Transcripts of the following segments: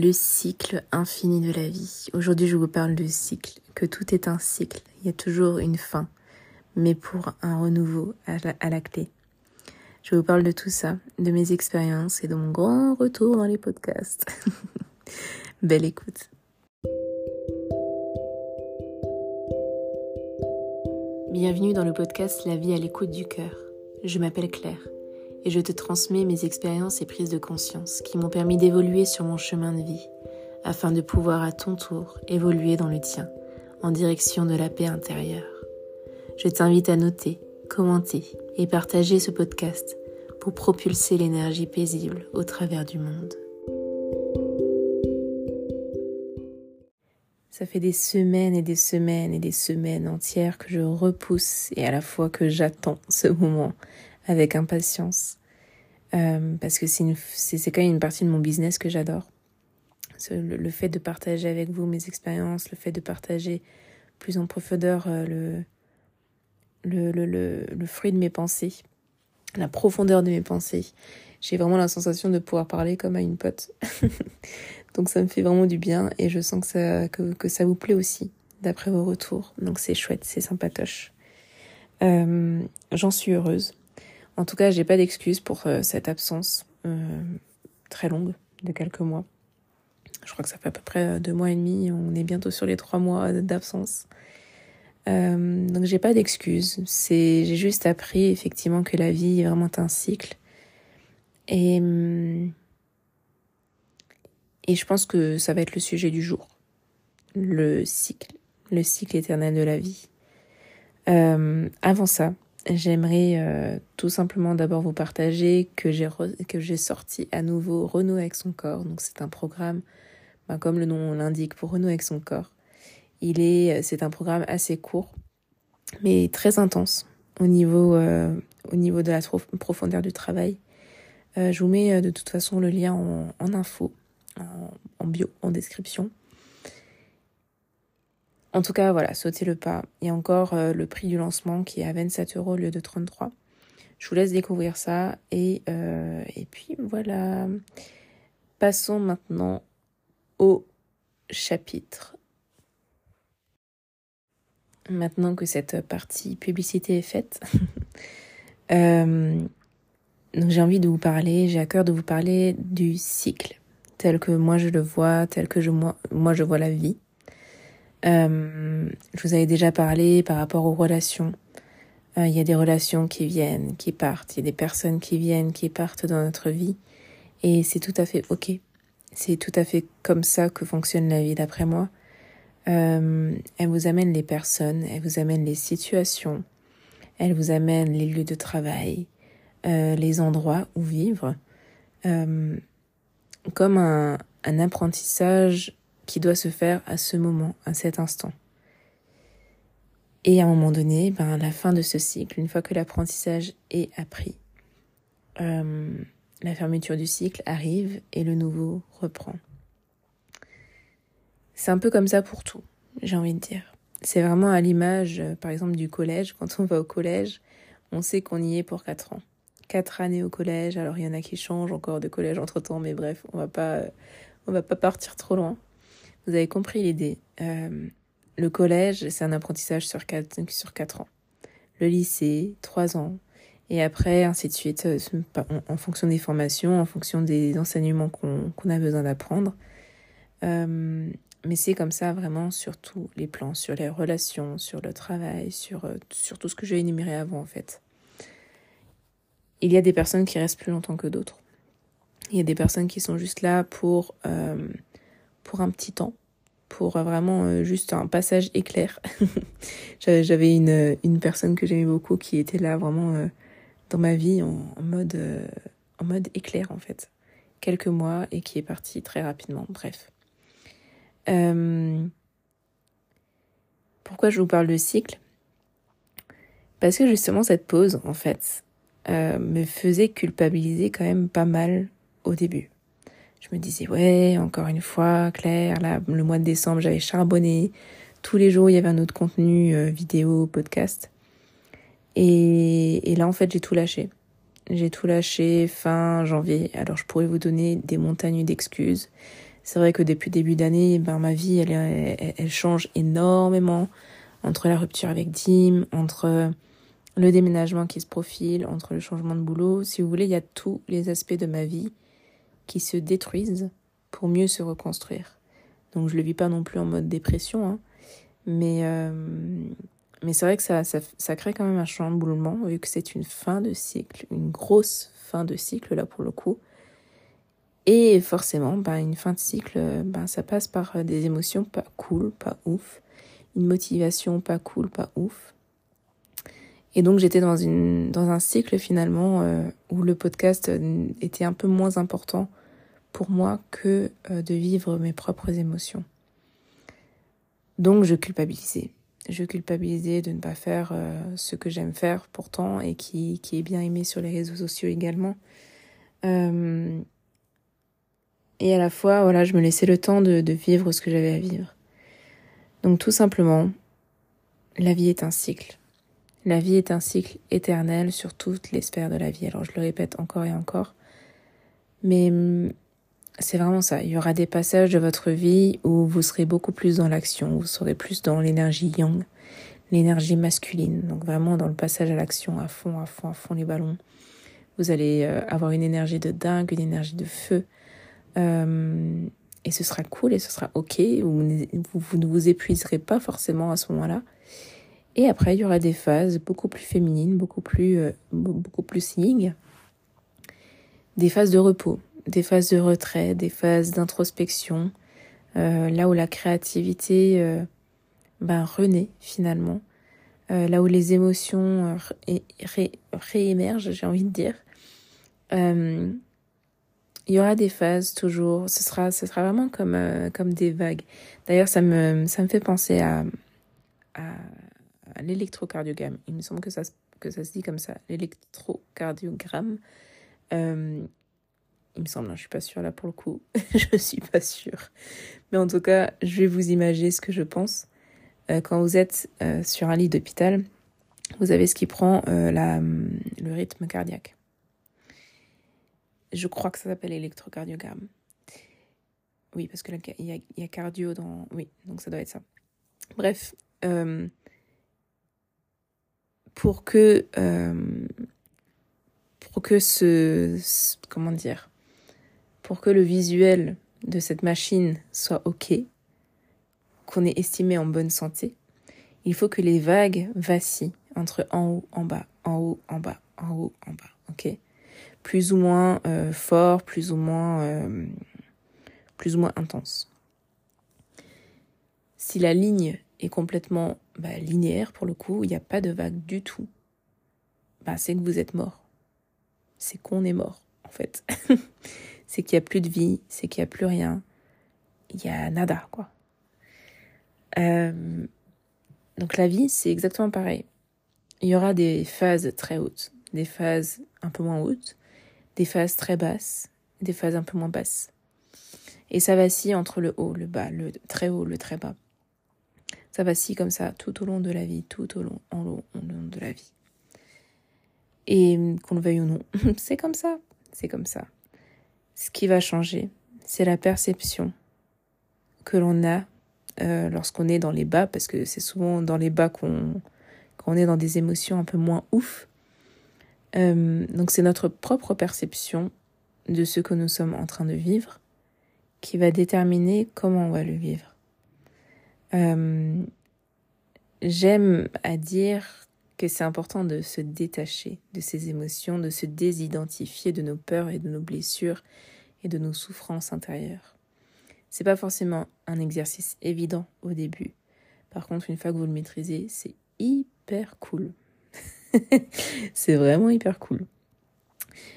le cycle infini de la vie. Aujourd'hui, je vous parle de cycle, que tout est un cycle. Il y a toujours une fin, mais pour un renouveau à la, clé. Je vous parle de tout ça, de mes expériences et de mon grand retour dans les podcasts. Belle écoute. Bienvenue dans le podcast La vie à l'écoute du cœur. Je m'appelle Claire et je te transmets mes expériences et prises de conscience qui m'ont permis d'évoluer sur mon chemin de vie, afin de pouvoir à ton tour évoluer dans le tien, en direction de la paix intérieure. Je t'invite à noter, commenter et partager ce podcast pour propulser l'énergie paisible au travers du monde. Ça fait des semaines et des semaines et des semaines entières que je repousse et à la fois que j'attends ce moment avec impatience. Euh, parce que c'est quand même une partie de mon business que j'adore. Le, le, fait de partager avec vous mes expériences, le fait de partager plus en profondeur euh, le, fruit de mes pensées, la profondeur de mes pensées. J'ai vraiment la sensation de pouvoir parler comme à une pote. Donc ça me fait vraiment du bien et je sens que ça, que ça vous plaît aussi, d'après vos retours. Donc c'est chouette, c'est sympatoche. Euh, J'en suis heureuse. En tout cas, j'ai pas d'excuse pour euh, cette absence euh, très longue de quelques mois. Je crois que ça fait à peu près euh, deux mois et demi. On est bientôt sur les trois mois d'absence. Euh, donc j'ai pas d'excuse. C'est j'ai juste appris effectivement que la vie est vraiment un cycle. Et et je pense que ça va être le sujet du jour. Le cycle, le cycle éternel de la vie. Avant ça, J'aimerais euh, tout simplement d'abord vous partager que j'ai sorti à nouveau Renault avec son corps. Donc c'est un programme, ben, comme le nom l'indique, pour Renault avec son corps. Il est, euh, c'est un programme assez court, mais très intense au niveau euh, au niveau de la profondeur du travail. je vous mets de toute façon le lien en, info, en bio, en description. En tout cas, voilà, sautez le pas. Il y a encore euh, le prix du lancement qui est à 27 euros au lieu de 33. Je vous laisse découvrir ça. Et, euh, et puis voilà. Passons maintenant au chapitre. Maintenant que cette partie publicité est faite, euh, j'ai envie de vous parler, j'ai à cœur de vous parler du cycle, tel que moi je le vois, tel que moi je vois la vie. Euh, je vous avais déjà parlé par rapport aux relations. Euh, il y a des relations qui viennent, qui partent. Il y a des personnes qui viennent, qui partent dans notre vie. Et c'est tout à fait OK. C'est tout à fait comme ça que fonctionne la vie, d'après moi. Euh, elle vous amène les personnes, elle vous amène les situations, elle vous amène les lieux de travail, les endroits où vivre, comme un, un apprentissage qui doit se faire à ce moment, à cet instant. Et à un moment donné, ben, à la fin de ce cycle, une fois que l'apprentissage est appris, euh, la fermeture du cycle arrive et le nouveau reprend. C'est un peu comme ça pour tout, j'ai envie de dire. C'est vraiment à l'image, euh, par exemple, du collège. Quand on va au collège, on sait qu'on y est pour quatre ans. Quatre années au collège. Alors, il y en a qui changent encore de collège entre temps, mais bref, on va pas, on va pas partir trop loin. Vous avez compris l'idée. Euh, le collège, c'est un apprentissage sur 4, sur quatre ans. Le lycée, 3 ans. Et après, ainsi de suite, euh, en, fonction des formations, en fonction des enseignements qu'on a besoin d'apprendre. Euh, mais c'est comme ça vraiment sur tous les plans, sur les relations, sur le travail, sur, tout ce que j'ai énuméré avant en fait. Il y a des personnes qui restent plus longtemps que d'autres. Il y a des personnes qui sont juste là pour pour un petit temps, pour vraiment euh, juste un passage éclair. J'avais une, une personne que j'aimais beaucoup qui était là vraiment euh, dans ma vie en, mode, euh, en mode éclair en fait. Quelques mois et qui est partie très rapidement. Bref. pourquoi je vous parle de cycle? Parce que justement cette pause en fait me faisait culpabiliser quand même pas mal au début je me disais ouais encore une fois Claire là le mois de décembre j'avais charbonné. Tous les jours il y avait un autre contenu euh, vidéo podcast. Et, et là en fait j'ai tout lâché. J'ai tout lâché fin janvier. Alors je pourrais vous donner des montagnes d'excuses. C'est vrai que depuis début d'année, ben, ma vie, elle, elle, elle, change énormément entre la rupture avec Dim, entre le déménagement qui se profile, entre le changement de boulot. Si vous voulez, il y a tous les aspects de ma vie qui se détruisent pour mieux se reconstruire. Donc je le vis pas non plus en mode dépression, hein, mais euh, mais c'est vrai que ça, ça, crée quand même un chamboulement vu que c'est une fin de cycle, une grosse fin de cycle là pour le coup. Et forcément, ben, une fin de cycle, ben, ça passe par des émotions pas cool, pas ouf, une motivation pas cool, pas ouf. Et donc j'étais dans, une, dans un cycle finalement euh, où le podcast était un peu moins important pour moi que euh, de vivre mes propres émotions. Donc je culpabilisais. Je culpabilisais de ne pas faire euh, ce que j'aime faire pourtant et qui, est bien aimé sur les réseaux sociaux également. Euh, et à la fois, voilà, je me laissais le temps de, de vivre ce que j'avais à vivre. Donc tout simplement, la vie est un cycle. La vie est un cycle éternel sur toutes les sphères de la vie. Alors je le répète encore et encore. Mais hum, c'est vraiment ça. Il y aura des passages de votre vie où vous serez beaucoup plus dans l'action, vous serez plus dans l'énergie yang, l'énergie masculine. Donc vraiment dans le passage à l'action, à fond, à fond, à fond les ballons. Vous allez euh, avoir une énergie de dingue, une énergie de feu. Euh, et ce sera cool et ce sera ok. Vous, ne vous épuiserez pas forcément à ce moment-là. Et après, il y aura des phases beaucoup plus féminines, beaucoup plus, euh. Des phases de repos, des phases de retrait, des phases d'introspection, euh, là où la créativité ben, renaît finalement, euh, là où les émotions ré ré réémergent, j'ai envie de dire. Il y aura des phases toujours, ce sera, ce sera vraiment comme, comme des vagues. D'ailleurs, ça me, ça me fait penser à, à, à l'électrocardiogramme. Il me semble que ça, que ça se dit comme ça, l'électrocardiogramme. Il me semble, hein, je suis pas sûre là pour le coup. je suis pas sûre. Mais en tout cas, je vais vous imaginer ce que je pense. Euh, quand vous êtes euh, sur un lit d'hôpital, vous avez ce qui prend euh, la, le rythme cardiaque. Je crois que ça s'appelle électrocardiogramme. Oui, parce que il y, a, cardio dans. Oui, donc ça doit être ça. Bref, euh, pour que euh, pour que ce comment dire pour que le visuel de cette machine soit OK, qu'on ait estimé en bonne santé, il faut que les vagues vacillent entre en haut, en bas, en haut, en bas, en haut, en bas. OK? Plus ou moins euh, fort, plus ou moins, euh, plus ou moins intense. Si la ligne est complètement bah, linéaire, pour le coup, il n'y a pas de vague du tout, bah, c'est que vous êtes mort. C'est qu'on est mort, en fait. c'est qu'il n'y a plus de vie, c'est qu'il n'y a plus rien. Il y a nada, quoi. Euh, donc la vie, c'est exactement pareil. Il y aura des phases très hautes, des phases un peu moins hautes, des phases très basses, des phases un peu moins basses. Et ça vacille entre le haut, le bas, le très haut, le très bas. Ça vacille comme ça tout au long de la vie, tout au long, en long, au long de la vie. Et qu'on le veuille ou non, c'est comme ça, c'est comme ça. Ce qui va changer, c'est la perception que l'on a euh, lorsqu'on est dans les bas, parce que c'est souvent dans les bas qu'on qu'on est dans des émotions un peu moins ouf. Euh, donc c'est notre propre perception de ce que nous sommes en train de vivre qui va déterminer comment on va le vivre. Euh, J'aime à dire que c'est important de se détacher de ces émotions, de se désidentifier de nos peurs et de nos blessures et de nos souffrances intérieures. C'est pas forcément un exercice évident au début. Par contre, une fois que vous le maîtrisez, c'est hyper cool. c'est vraiment hyper cool.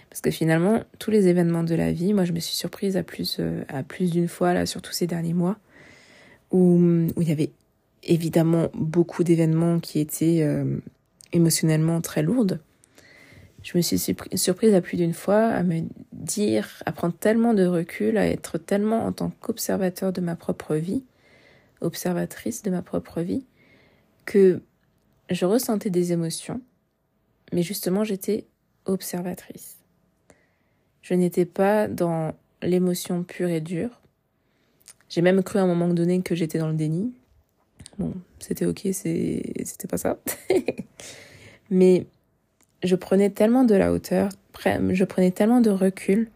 Parce que finalement, tous les événements de la vie, moi je me suis surprise à plus, euh, à plus d'une fois, là, surtout ces derniers mois, où, où il y avait évidemment beaucoup d'événements qui étaient euh, émotionnellement très lourdes. Je me suis surprise à plus d'une fois à me dire, à prendre tellement de recul, à être tellement en tant qu'observateur de ma propre vie, observatrice de ma propre vie, que je ressentais des émotions, mais justement j'étais observatrice. Je n'étais pas dans l'émotion pure et dure, J'ai même cru à un moment donné que j'étais dans le déni. Bon, c'était ok, c'était pas ça. Mais je prenais tellement de la hauteur, je prenais tellement de recul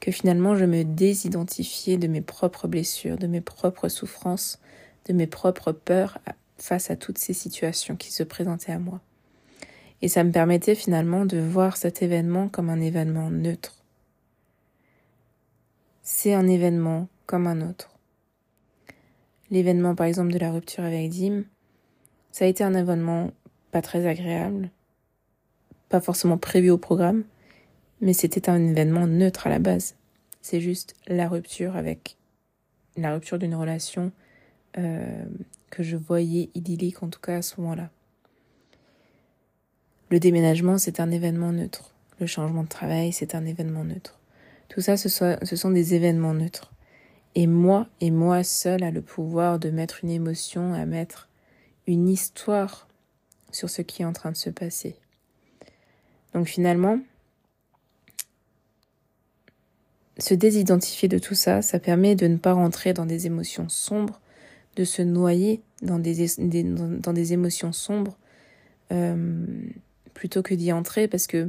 que finalement je me désidentifiais de mes propres blessures, de mes propres souffrances, de mes propres peurs face à toutes ces situations qui se présentaient à moi. Et ça me permettait finalement de voir cet événement comme un événement neutre. C'est un événement comme un autre. L'événement par exemple de la rupture avec Dim, ça a été un événement pas très agréable, pas forcément prévu au programme, mais c'était un événement neutre à la base. C'est juste la rupture avec la rupture d'une relation euh, que je voyais idyllique en tout cas à ce moment-là. Le déménagement, c'est un événement neutre. Le changement de travail, c'est un événement neutre. Tout ça, ce, ce sont des événements neutres. Et moi, et moi seul, a le pouvoir de mettre une émotion, à mettre une histoire sur ce qui est en train de se passer. Donc finalement, se désidentifier de tout ça, ça permet de ne pas rentrer dans des émotions sombres, de se noyer dans des, des émotions sombres, euh, plutôt que d'y entrer, parce que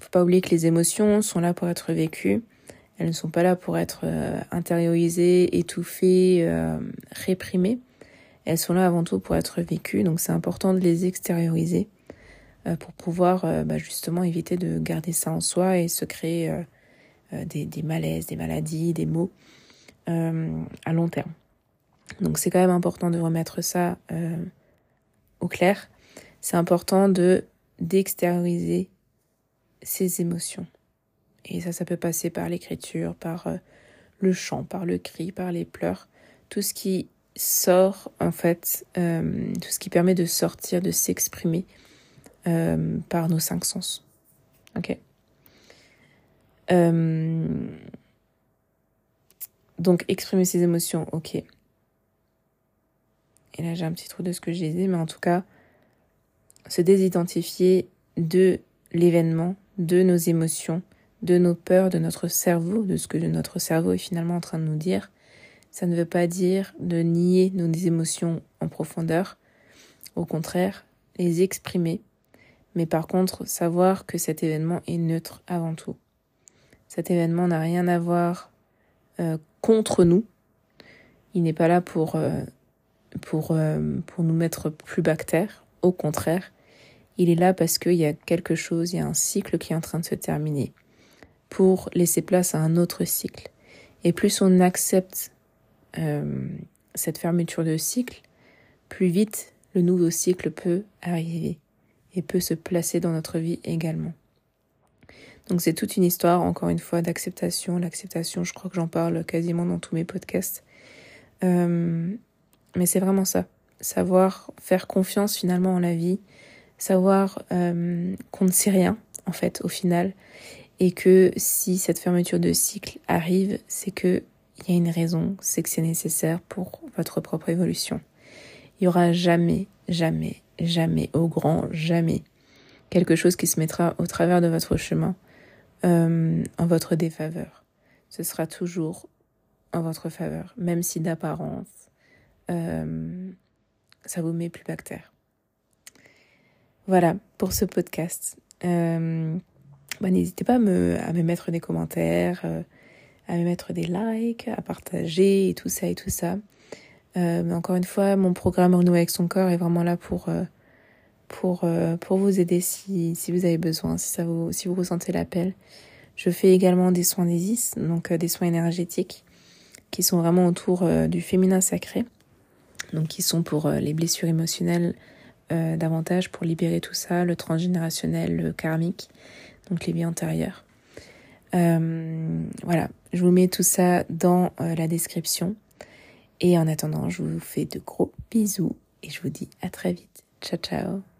faut pas oublier que les émotions sont là pour être vécues, elles ne sont pas là pour être euh, intériorisées, étouffées, euh, réprimées. Elles sont là avant tout pour être vécues, donc c'est important de les extérioriser euh, pour pouvoir euh, bah, justement éviter de garder ça en soi et se créer euh, des, des, malaises, des maladies, des maux à long terme. Donc c'est quand même important de remettre ça au clair. C'est important de d'extérioriser ses émotions. Et ça, ça peut passer par l'écriture, par le chant, par le cri, par les pleurs, tout ce qui sort en fait, tout ce qui permet de sortir, de s'exprimer euh, par nos cinq sens. Ok? Euh, donc exprimer ses émotions, ok. Et là j'ai un petit trou de ce que j'ai dit, mais en tout cas, se désidentifier de l'événement, de nos émotions, de nos peurs, de notre cerveau, de ce que notre cerveau est finalement en train de nous dire. Ça ne veut pas dire de nier nos émotions en profondeur. Au contraire, les exprimer mais par contre savoir que cet événement est neutre avant tout. Cet événement n'a rien à voir euh, contre nous. Il n'est pas là pour, euh, pour, euh, pour nous mettre plus bactères. Au contraire, il est là parce qu'il y a quelque chose, il y a un cycle qui est en train de se terminer pour laisser place à un autre cycle. Et plus on accepte cette fermeture de cycle, plus vite le nouveau cycle peut arriver et peut se placer dans notre vie également. Donc c'est toute une histoire, encore une fois, d'acceptation. L'acceptation, je crois que j'en parle quasiment dans tous mes podcasts. Euh, mais c'est vraiment ça. Savoir faire confiance finalement en la vie. Savoir euh, qu'on ne sait rien, en fait, au final. Et que si cette fermeture de cycle arrive, c'est que il y a une raison, c'est que c'est nécessaire pour votre propre évolution. Il y aura jamais, jamais, jamais, au grand jamais, quelque chose qui se mettra au travers de votre chemin euh, en votre défaveur. Ce sera toujours en votre faveur, même si d'apparence, euh, ça vous met plus bactère. Voilà pour ce podcast. Euh, bah, N'hésitez pas à me, mettre des commentaires, euh, à me mettre des likes, à partager et tout ça et tout ça. Euh, encore une fois, mon programme Renouer avec son corps est vraiment là pour, euh, pour, pour vous aider si, si vous avez besoin, si, ça vous, si vous ressentez l'appel. Je fais également des soins d'Isis, donc des soins énergétiques, qui sont vraiment autour du féminin sacré, donc qui sont pour les blessures émotionnelles davantage, pour libérer tout ça, le transgénérationnel, le karmique, donc les vies antérieures. voilà, je vous mets tout ça dans la description. Et en attendant, je vous fais de gros bisous et je vous dis à très vite. Ciao ciao